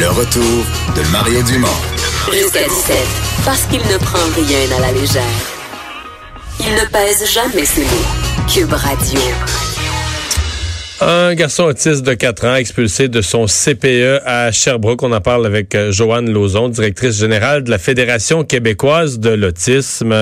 Le retour de Mario Dumont. Jusqu'à 17, parce qu'il ne prend rien à la légère. Il ne pèse jamais ses mots. Cube Radio. Un garçon autiste de 4 ans expulsé de son CPE à Sherbrooke. On en parle avec euh, Joanne Lauzon, directrice générale de la Fédération québécoise de l'autisme.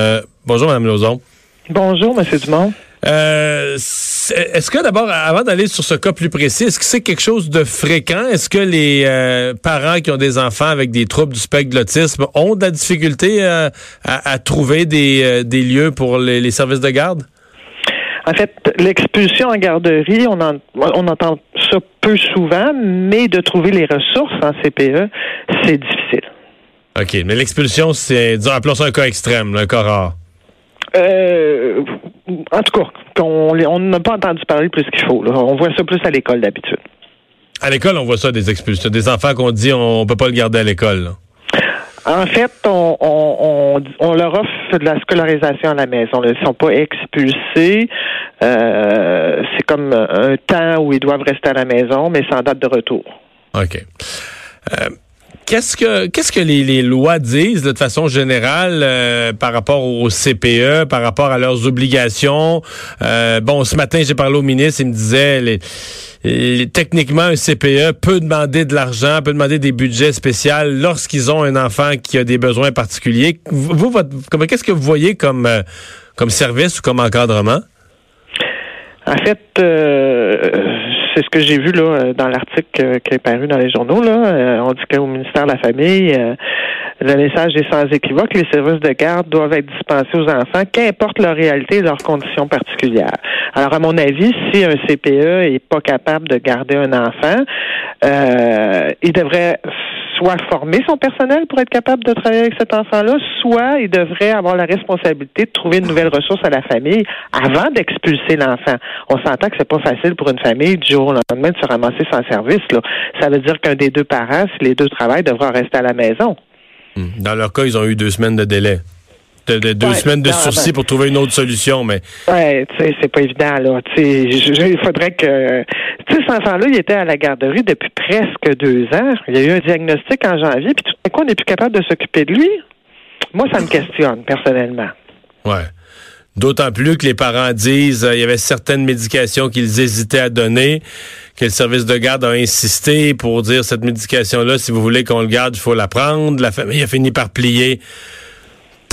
Bonjour, Mme Lauzon. Bonjour, M. Dumont. Euh, est-ce que d'abord, avant d'aller sur ce cas plus précis, est-ce que c'est quelque chose de fréquent? Est-ce que les euh, parents qui ont des enfants avec des troubles du spectre de l'autisme ont de la difficulté euh, à, trouver des, lieux pour les, services de garde? En fait, l'expulsion en garderie, on, on entend ça peu souvent, mais de trouver les ressources en CPE, c'est difficile. OK, mais l'expulsion, c'est, appelons ça un cas extrême, un cas rare. Euh, en tout cas, on n'a pas entendu parler plus qu'il faut. On voit ça plus à l'école d'habitude. À l'école, on voit ça des expulsions, des enfants qu'on dit on peut pas le garder à l'école. En fait, on, leur offre de la scolarisation à la maison. Ils ne sont pas expulsés. Euh, c'est comme un temps où ils doivent rester à la maison, mais sans date de retour. OK. Euh, Qu'est-ce que qu'est-ce que les, lois disent de façon générale euh, par rapport au CPE, par rapport à leurs obligations? Euh, Bon, ce matin j'ai parlé au ministre, il me disait les, techniquement un CPE peut demander de l'argent, peut demander des budgets spéciaux lorsqu'ils ont un enfant qui a des besoins particuliers. Vous, votre, qu'est-ce que vous voyez comme euh, comme service ou comme encadrement? En fait c'est ce que j'ai vu là euh, dans l'article euh, qui est paru dans les journaux. Euh, on dit qu'au ministère de la Famille, le message est sans équivoque. Les services de garde doivent être dispensés aux enfants, qu'importe leur réalité et leurs conditions particulières. Alors, à mon avis, si un CPE est pas capable de garder un enfant, il devrait soit former son personnel pour être capable de travailler avec cet enfant-là, soit il devrait avoir la responsabilité de trouver une nouvelle ressource à la famille avant d'expulser l'enfant. On s'entend que c'est pas facile pour une famille du jour au lendemain de se ramasser sans service. Ça veut dire qu'un des deux parents, si les deux travaillent, devra rester à la maison. Dans leur cas, ils ont eu deux semaines de délai. De, deux semaines de sursis pour trouver une autre solution, mais. Ouais, tu sais, c'est pas évident, là. Tu sais, il faudrait que. Tu sais, cet enfant-là, il était à la garderie depuis presque deux ans. Il y a eu un diagnostic en janvier, puis tout à coup, on n'est plus capable de s'occuper de lui. Moi, ça me questionne, personnellement. Ouais. D'autant plus que les parents disent qu'il euh, y avait certaines médications qu'ils hésitaient à donner, que le service de garde a insisté pour dire cette médication-là, si vous voulez qu'on le garde, il faut la prendre. La famille a fini par plier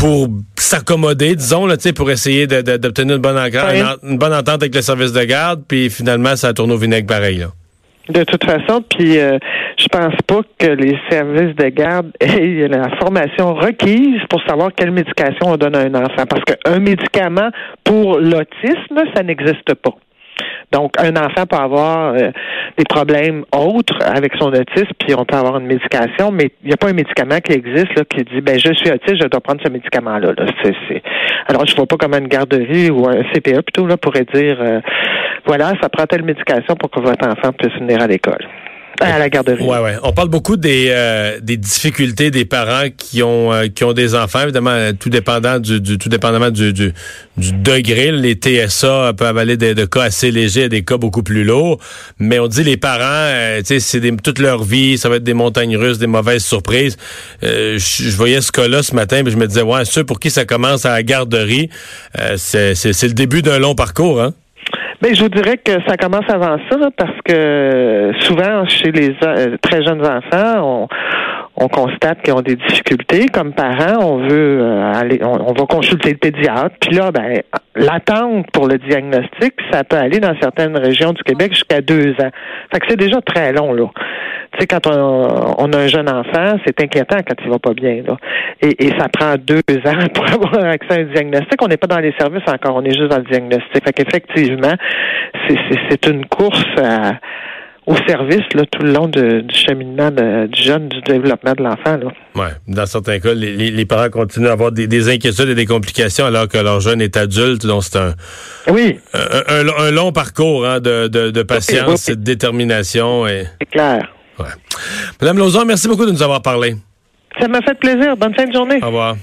pour s'accommoder, disons, là, pour essayer d'obtenir une, bonne une bonne entente avec le service de garde, puis finalement, ça tourne au vinaigre pareil. Là. De toute façon, puis euh, je pense pas que les services de garde aient la formation requise pour savoir quelle médication on donne à un enfant. Parce qu'un médicament pour l'autisme, ça n'existe pas. Donc, un enfant peut avoir euh, des problèmes autres avec son autisme, puis on peut avoir une médication, mais il n'y a pas un médicament qui existe là, qui dit ben je suis autiste, je dois prendre ce médicament-là. Alors, je ne vois pas comment une garderie ou un CPE plutôt là pourrait dire euh, voilà, ça prend telle médication pour que votre enfant puisse venir à l'école à la. Ouais, ouais. On parle beaucoup des, euh, des difficultés des parents qui ont euh, qui ont des enfants, évidemment, tout dépendant du, du tout dépendamment du, du, degré. Les TSA peuvent aller de, de, cas assez légers à des cas beaucoup plus lourds. Mais on dit les parents, euh, tu sais, c'est toute leur vie, ça va être des montagnes russes, des mauvaises surprises. je voyais ce cas-là ce matin, puis je me disais, ouais, ceux pour qui ça commence à la garderie, c'est le début d'un long parcours, hein? Ben, je vous dirais que ça commence avant ça, parce que souvent, chez les euh, très jeunes enfants, on, constate qu'ils ont des difficultés. Comme parents, on veut euh, aller, on, va consulter le pédiatre. Puis là, ben, l'attente pour le diagnostic, ça peut aller dans certaines régions du Québec jusqu'à deux ans. Fait que c'est déjà très long, là. Sais, quand on, a un jeune enfant, c'est inquiétant quand il va pas bien, là. Et, ça prend deux ans pour avoir accès à un diagnostic. On n'est pas dans les services encore, on est juste dans le diagnostic. Fait qu'effectivement, c'est une course au service là, tout le long du cheminement du jeune, du développement de l'enfant. Oui, dans certains cas, les, parents continuent à avoir des, inquiétudes et des complications alors que leur jeune est adulte. Donc, c'est un, oui. un, long parcours hein, de, patience et de détermination. Et... C'est clair. Ouais. Madame Lauzon, merci beaucoup de nous avoir parlé. Ça m'a fait plaisir. Bonne fin de journée. Au revoir.